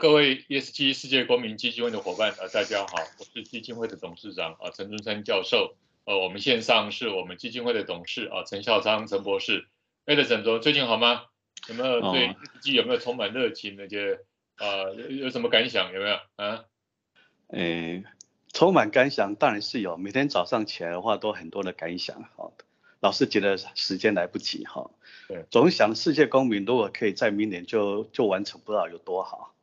各位 ESG 世界公民基金会的伙伴，呃，大家好，我是基金会的董事长啊，陈春山教授。呃，我们线上是我们基金会的董事啊，陈孝昌陈博士。哎，的沈总最近好吗？有没有对 ESG 有没有充满热情？那些啊，有什么感想？有没有啊？哎，充满感想当然是有，每天早上起来的话都很多的感想。好，老是觉得时间来不及哈。对，总想世界公民如果可以在明年就就完成，不知道有多好。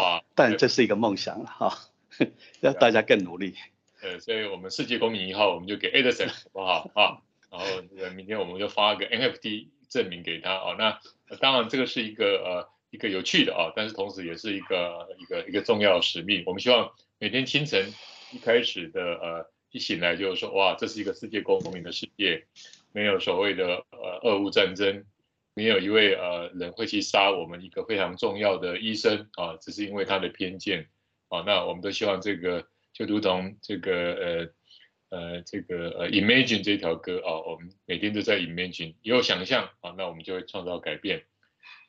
啊，但这是一个梦想哈，要大家更努力。呃，所以我们世界公民一号，我们就给 Edison 好不好 啊？然后明天我们就发个 NFT 证明给他啊。那当然这个是一个呃一个有趣的啊，但是同时也是一个一个一个重要使命。我们希望每天清晨一开始的呃一醒来就是说哇，这是一个世界公民的世界，没有所谓的呃俄乌战争。没有一位呃人会去杀我们一个非常重要的医生啊，只是因为他的偏见啊。那我们都希望这个就如同这个呃呃这个呃 Imagine 这条歌啊，我们每天都在 Imagine，有想象啊，那我们就会创造改变。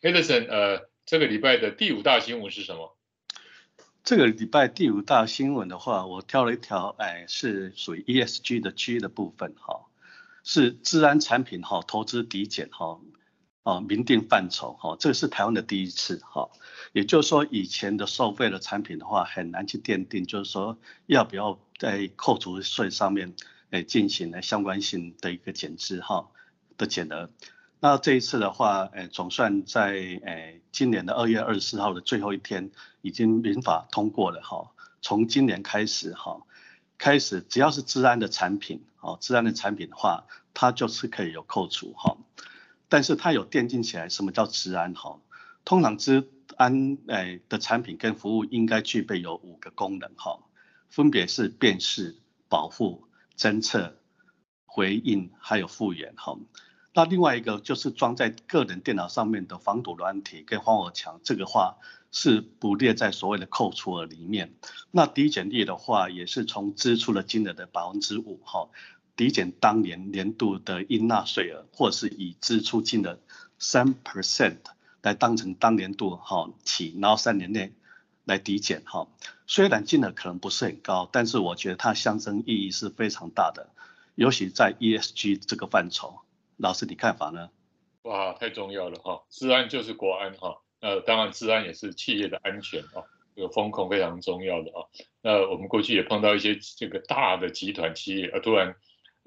Edison 呃，这个礼拜的第五大新闻是什么？这个礼拜第五大新闻的话，我挑了一条，哎，是属于 ESG 的 G 的部分哈，是自然产品哈，投资抵减哈。哦，明定范畴，哈，这个是台湾的第一次，哈，也就是说，以前的收费的产品的话，很难去奠定，就是说要不要在扣除税上面，诶，进行了相关性的一个减资，哈，的减额。那这一次的话，诶，总算在诶今年的二月二十四号的最后一天，已经民法通过了，哈，从今年开始，哈，开始只要是资安的产品，哦，资安的产品的话，它就是可以有扣除，哈。但是它有奠定起来，什么叫治安？哈，通常治安诶的产品跟服务应该具备有五个功能，哈，分别是辨识、保护、侦测、回应，还有复原，哈。那另外一个就是装在个人电脑上面的防堵软体跟防火墙，这个话是不列在所谓的扣除额里面。那抵减率的话，也是从支出的金额的百分之五，哈。抵减当年年度的应纳税额，或是已支出金额三 percent 来当成当年度哈起，然后三年内来抵减哈。虽然金额可能不是很高，但是我觉得它象征意义是非常大的，尤其在 ESG 这个范畴。老师，你看法呢？哇，太重要了哈！治安就是国安哈，呃，当然治安也是企业的安全啊，这个风控非常重要的啊。那我们过去也碰到一些这个大的集团企业，呃，突然。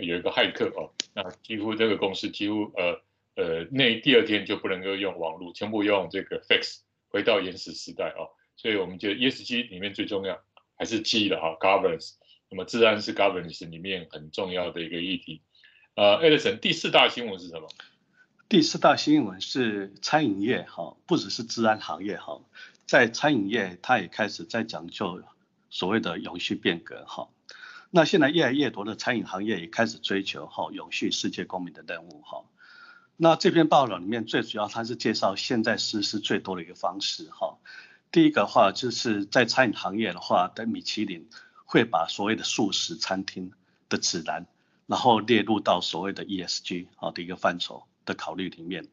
有一个骇客哦，那几乎这个公司几乎呃呃那第二天就不能够用网络，全部用这个 fax 回到原始时代哦，所以我们觉得 ESG 里面最重要还是 G 的哈 governance，那么治安是 governance 里面很重要的一个议题。呃，Edison 第四大新闻是什么？第四大新闻是餐饮业哈，不只是治安行业哈，在餐饮业它也开始在讲究所谓的永续变革哈。那现在越来越多的餐饮行业也开始追求哈永续世界公民的任务哈。那这篇报道里面最主要它是介绍现在实施最多的一个方式哈。第一个话就是在餐饮行业的话，的米其林会把所谓的素食餐厅的指南，然后列入到所谓的 ESG 啊的一个范畴的考虑里面。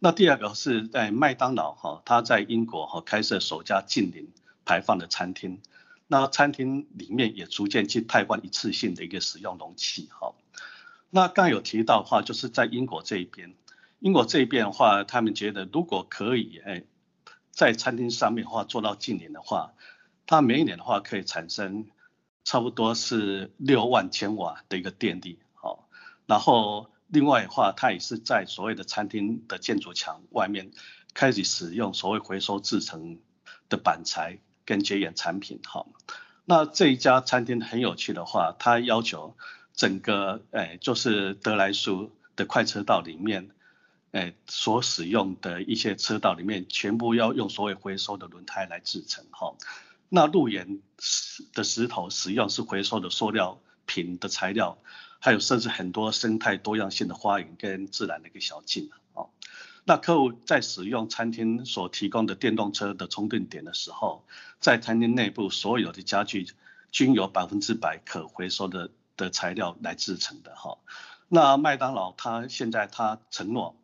那第二个是在麦当劳哈，它在英国哈开设首家净零排放的餐厅。那餐厅里面也逐渐去替换一次性的一个使用容器，哈。那刚有提到的话，就是在英国这一边，英国这一边的话，他们觉得如果可以，哎，在餐厅上面的话做到净零的话，它每一年的话可以产生差不多是六万千瓦的一个电力，好。然后另外的话，它也是在所谓的餐厅的建筑墙外面开始使用所谓回收制成的板材。跟绝缘产品，好，那这一家餐厅很有趣的话，它要求整个，哎，就是得来速的快车道里面，哎，所使用的一些车道里面，全部要用所谓回收的轮胎来制成，哈，那路沿石的石头使用是回收的塑料瓶的材料，还有甚至很多生态多样性的花园跟自然的一个小径，啊。那客户在使用餐厅所提供的电动车的充电点的时候，在餐厅内部所有的家具均由百分之百可回收的的材料来制成的哈。那麦当劳它现在它承诺，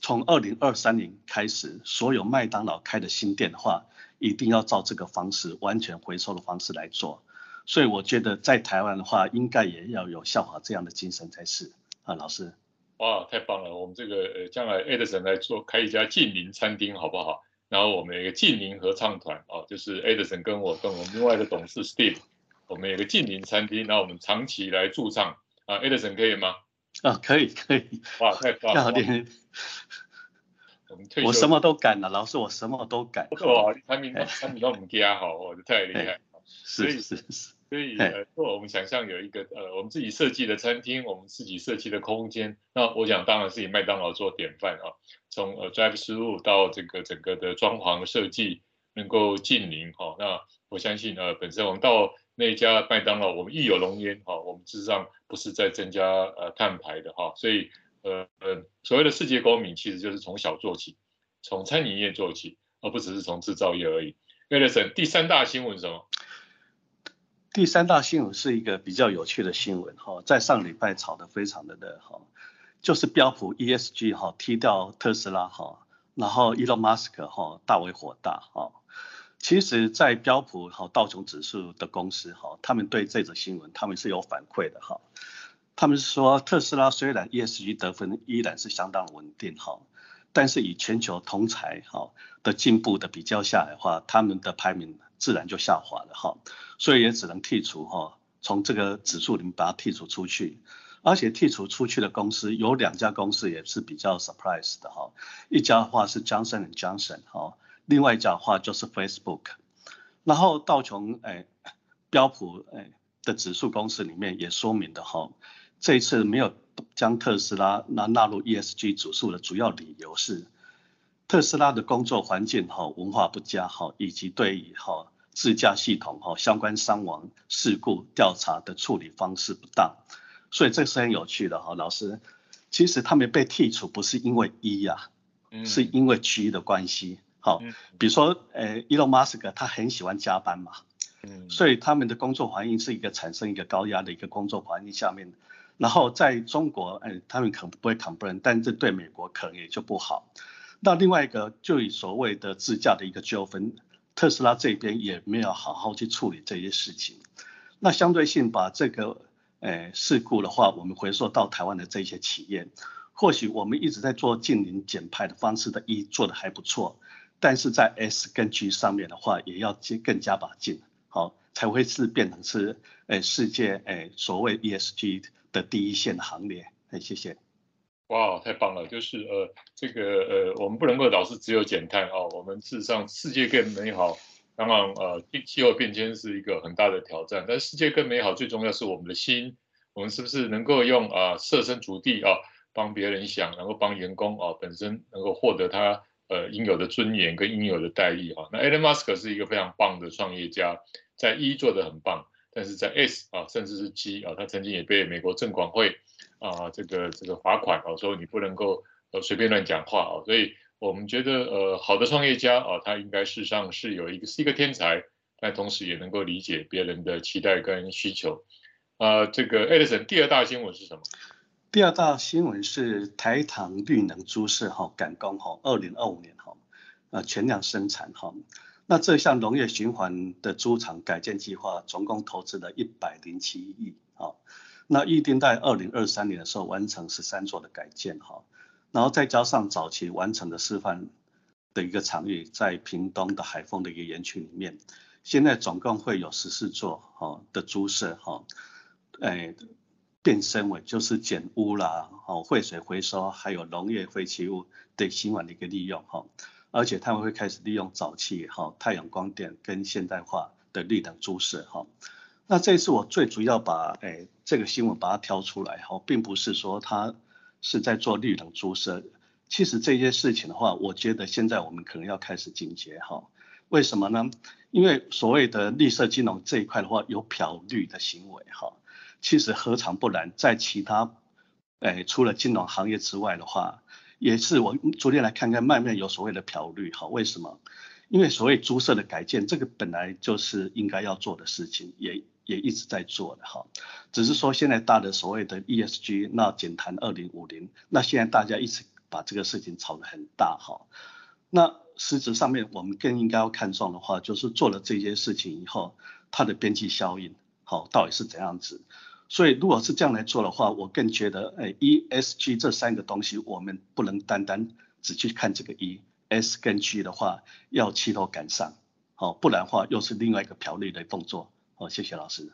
从二零二三年开始，所有麦当劳开的新店的话，一定要照这个方式，完全回收的方式来做。所以我觉得在台湾的话，应该也要有效法这样的精神才是啊，老师。哇，太棒了！我们这个呃，将来 Edison 来做开一家近邻餐厅，好不好？然后我们有一个近邻合唱团哦，就是 Edison 跟我跟我们另外的董事 Steve，我们有个近邻餐厅，然后我们长期来驻唱啊，Edison 可以吗？啊，可以可以。哇，太棒了！我们退休，我什么都敢了，老师，我什么都敢。哇，产品产品都我们家好，我的太厉害。是是是。所以呃，我们想象有一个呃，我们自己设计的餐厅，我们自己设计的空间。那我想当然是以麦当劳做典范啊，从呃 drive through 到这个整个的装潢设计能够近邻哈。那我相信呃，本身我们到那家麦当劳，我们义有浓烟哈。我们事实上不是在增加呃碳排的哈。所以呃呃，所谓的世界公民其实就是从小做起，从餐饮业做起，而不只是从制造业而已。Edison 第三大新闻是什么？第三大新闻是一个比较有趣的新闻哈，在上礼拜炒得非常的热哈，就是标普 ESG 哈踢掉特斯拉哈，然后 Elon Musk 哈大为火大哈。其实，在标普和道琼指数的公司哈，他们对这则新闻他们是有反馈的哈。他们说特斯拉虽然 ESG 得分依然是相当稳定哈，但是以全球同侪哈的进步的比较下来的话，他们的排名。自然就下滑了哈，所以也只能剔除哈，从这个指数里面把它剔除出去，而且剔除出去的公司有两家公司也是比较 surprise 的哈，一家的话是 Johnson and Johnson 哈，另外一家的话就是 Facebook，然后道琼哎标普哎的指数公司里面也说明的哈，这一次没有将特斯拉纳纳入 ESG 指数的主要理由是特斯拉的工作环境哈文化不佳哈，以及对于哈。自驾系统哈相关伤亡事故调查的处理方式不当，所以这是很有趣的哈，老师，其实他们被剔除不是因为一呀，是因为 G 的关系。好，比如说呃，Elon Musk 他很喜欢加班嘛，所以他们的工作环境是一个产生一个高压的一个工作环境下面，然后在中国哎，他们可能不会 complain，但这对美国可能也就不好。那另外一个就以所谓的自驾的一个纠纷。特斯拉这边也没有好好去处理这些事情，那相对性把这个诶事故的话，我们回溯到台湾的这些企业，或许我们一直在做净零减排的方式的 E 做的还不错，但是在 S 跟 G 上面的话，也要更加把劲，好才会是变成是诶世界诶所谓 ESG 的第一线的行列。诶，谢谢。哇，太棒了！就是呃，这个呃，我们不能够老是只有减碳啊。我们事实上世界更美好，当然呃，气候变迁是一个很大的挑战。但世界更美好，最重要是我们的心，我们是不是能够用啊设身处地啊帮别人想，能够帮员工啊本身能够获得他呃应有的尊严跟应有的待遇啊。那 Elon Musk 是一个非常棒的创业家，在 E 做的很棒，但是在 S 啊甚至是 G 啊，他曾经也被美国证管会。啊，这个这个罚款哦，说你不能够呃随便乱讲话啊，所以我们觉得呃好的创业家啊，他应该事实上是有一个是一个天才，但同时也能够理解别人的期待跟需求。啊，这个 Edison 第二大新闻是什么？第二大新闻是台糖绿能猪舍哈赶工哈，二零二五年哈呃全量生产哈。那这项农业循环的猪场改建计划，总共投资了一百零七亿啊。那预定在二零二三年的时候完成十三座的改建哈，然后再加上早期完成的示范的一个场域，在屏东的海丰的一个园区里面，现在总共会有十四座哈的猪舍哈，哎变身为就是减污啦，哦废水回收还有农业废弃物对循环的一个利用哈，而且他们会开始利用沼气哈太阳光电跟现代化的绿能猪舍哈。那这次我最主要把诶这个新闻把它挑出来哈，并不是说它是在做绿能猪舍，其实这些事情的话，我觉得现在我们可能要开始警觉哈。为什么呢？因为所谓的绿色金融这一块的话，有漂绿的行为哈。其实何尝不然，在其他诶除了金融行业之外的话，也是我昨天来看看，慢慢有所谓的漂绿哈。为什么？因为所谓猪舍的改建，这个本来就是应该要做的事情，也。也一直在做的哈，只是说现在大的所谓的 ESG，那减碳二零五零，那现在大家一直把这个事情炒得很大哈。那实质上面我们更应该要看重的话，就是做了这些事情以后，它的边际效应，好，到底是怎样子？所以如果是这样来做的话，我更觉得，哎，ESG 这三个东西，我们不能单单只去看这个 E，S 跟 G 的话，要齐头赶上，好，不然的话又是另外一个漂绿的动作。好，谢谢老师。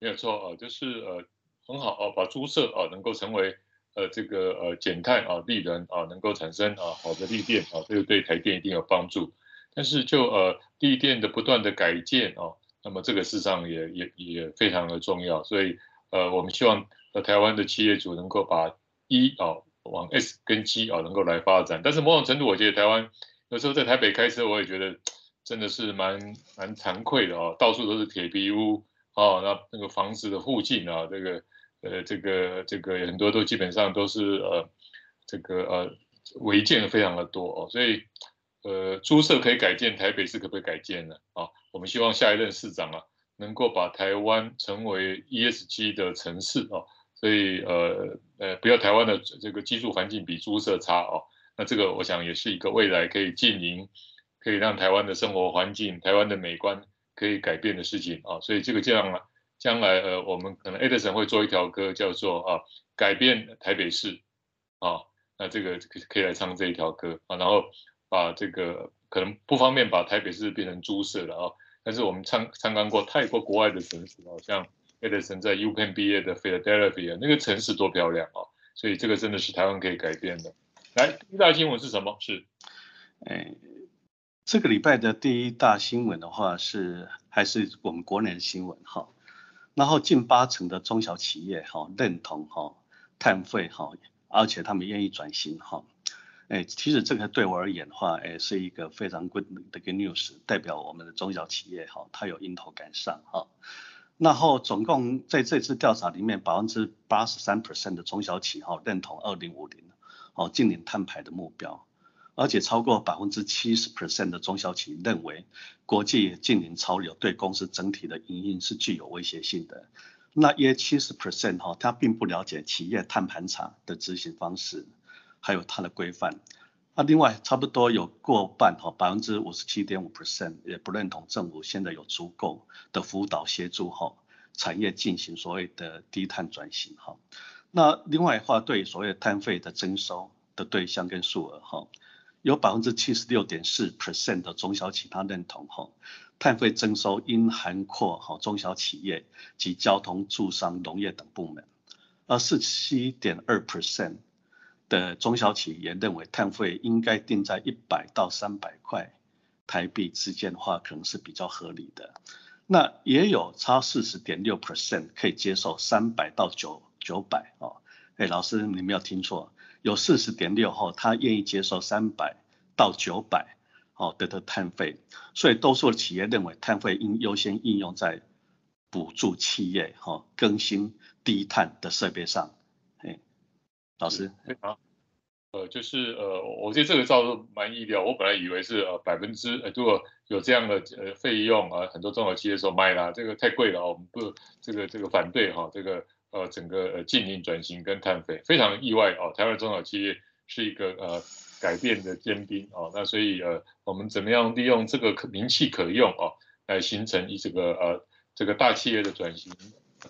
没有错啊，就是呃很好啊，把猪舍啊能够成为。呃，这个呃减碳啊，利能啊，能够产生啊好的绿电啊，这个对台电一定有帮助。但是就呃绿电的不断的改建啊，那么这个事实上也也也非常的重要。所以呃我们希望呃台湾的企业主能够把 E 啊往 S 跟 G 啊能够来发展。但是某种程度，我觉得台湾有时候在台北开车，我也觉得真的是蛮蛮惭愧的哦，到处都是铁皮屋哦，那那个房子的附近啊，这个。呃，这个这个很多都基本上都是呃，这个呃违建非常的多哦，所以呃，猪舍可以改建，台北市可不可以改建呢？啊，我们希望下一任市长啊，能够把台湾成为 ESG 的城市哦，所以呃呃，不要台湾的这个居住环境比猪舍差哦，那这个我想也是一个未来可以经营，可以让台湾的生活环境、台湾的美观可以改变的事情啊，所以这个这样啊。将来呃，我们可能 Edison 会做一条歌，叫做啊改变台北市啊，那这个可以来唱这一条歌啊，然后把这个可能不方便把台北市变成猪舍了啊，但是我们参参观过泰国国外的城市好，像 Edison 在 U Pen 毕业的 Philadelphia 那个城市多漂亮啊，所以这个真的是台湾可以改变的。来，第一大新闻是什么？是，哎，这个礼拜的第一大新闻的话是还是我们国内的新闻哈。然后近八成的中小企业哈认同哈碳费哈，而且他们愿意转型哈，哎，其实这个对我而言的话，哎，是一个非常 good 的一个 news，代表我们的中小企业哈，它有迎头赶上哈。然后总共在这次调查里面，百分之八十三 percent 的中小企业哈认同二零五零哦净零碳排的目标。而且超过百分之七十 percent 的中小企业认为，国际净零潮流对公司整体的营运是具有威胁性的。那约七十 percent 哈，他并不了解企业碳盘查的执行方式，还有它的规范。那另外差不多有过半哈，百分之五十七点五 percent 也不认同政府现在有足够的辅导协助哈，产业进行所谓的低碳转型哈。那另外的话，对所谓碳费的征收的对象跟数额哈。有百分之七十六点四 percent 的中小企业认同哈，碳费征收应涵括哈中小企业及交通、住商、农业等部门，而四七点二 percent 的中小企业认为碳费应该定在一百到三百块台币之间的话，可能是比较合理的。那也有差四十点六 percent 可以接受三百到九九百哦。哎，老师你没有听错。有四十点六后，他愿意接受三百到九百，好的的碳费，所以多数的企业认为碳费应优先应用在补助企业哈更新低碳的设备上。哎，老师，好，呃，就是呃，我觉得这个倒是蛮意料，我本来以为是呃百分之呃如果有这样的呃费用啊，很多中小企业说卖啦，这个太贵了，我们不这个这个反对哈这个。呃，整个呃净零转型跟碳费非常意外哦，台湾中小企业是一个呃改变的尖兵哦，那所以呃我们怎么样利用这个可名气可用哦，来形成一这个呃这个大企业的转型，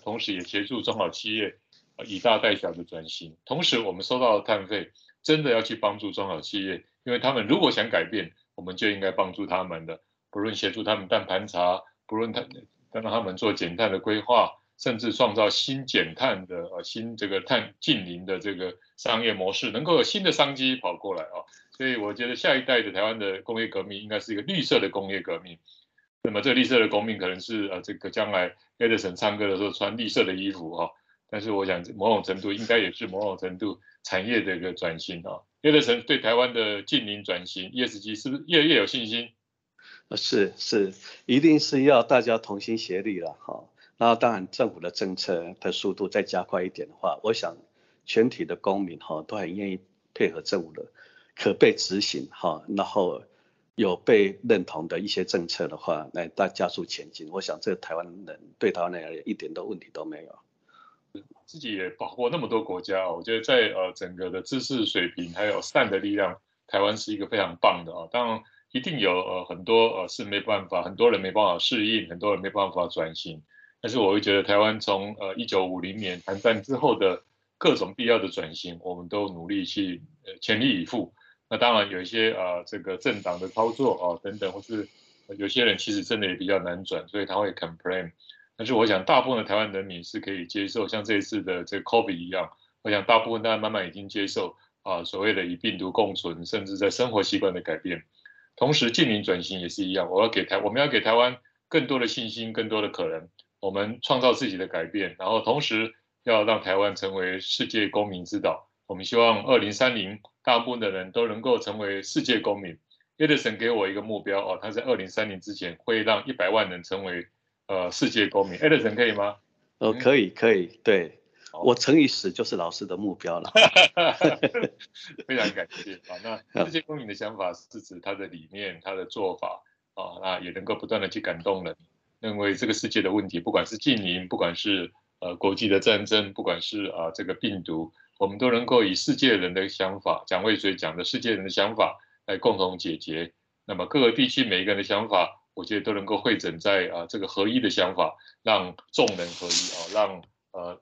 同时也协助中小企业以大带小的转型，同时我们收到的碳费真的要去帮助中小企业，因为他们如果想改变，我们就应该帮助他们的，不论协助他们碳盘查，不论他让他们做减碳的规划。甚至创造新减碳的呃新这个碳净零的这个商业模式，能够有新的商机跑过来啊，所以我觉得下一代的台湾的工业革命应该是一个绿色的工业革命。那么这个绿色的革命可能是呃这个将来 Edison 唱歌的时候穿绿色的衣服啊，但是我想某种程度应该也是某种程度产业的一个转型啊。Edison 对台湾的净零转型 ESG 是不是越来越有信心？是是，一定是要大家同心协力了哈。那当然，政府的政策的速度再加快一点的话，我想全体的公民哈都很愿意配合政府的可被执行哈，然后有被认同的一些政策的话，来大加速前进。我想这台湾人对台湾人而言一点的问题都没有。自己也跑过那么多国家，我觉得在呃整个的知识水平还有善的力量，台湾是一个非常棒的啊。当然一定有呃很多呃是没办法，很多人没办法适应，很多人没办法转型。但是我会觉得台湾从呃一九五零年韩战之后的各种必要的转型，我们都努力去呃全力以赴。那当然有一些啊、呃、这个政党的操作啊、等等，或是有些人其实真的也比较难转，所以他会 complain。但是我想大部分的台湾人民是可以接受，像这一次的这个 COVID 一样，我想大部分大家慢慢已经接受啊、所谓的与病毒共存，甚至在生活习惯的改变。同时，近邻转型也是一样，我要给台，我们要给台湾更多的信心，更多的可能。我们创造自己的改变，然后同时要让台湾成为世界公民之岛。我们希望二零三零大部分的人都能够成为世界公民。Edison 给我一个目标哦，他在二零三零之前会让一百万人成为呃世界公民。Edison 可以吗？哦，可以，可以，对，我乘以十就是老师的目标了。非常感谢啊！那世界公民的想法是指他的理念、他的做法啊，那也能够不断的去感动人，认为这个世界的问题，不管是净零，不管是呃国际的战争，不管是啊、呃、这个病毒，我们都能够以世界人的想法，蒋渭水讲的世界人的想法来共同解决。那么各个地区每一个人的想法，我觉得都能够汇整在啊、这个合一的想法，让众人合一啊，让呃。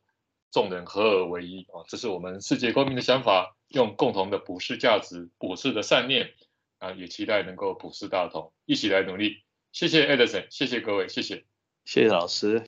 众人合而为一啊，这是我们世界公民的想法，用共同的普世价值、普世的善念啊，也期待能够普世大同，一起来努力。谢谢 Edison，谢谢各位，谢谢，谢谢老师。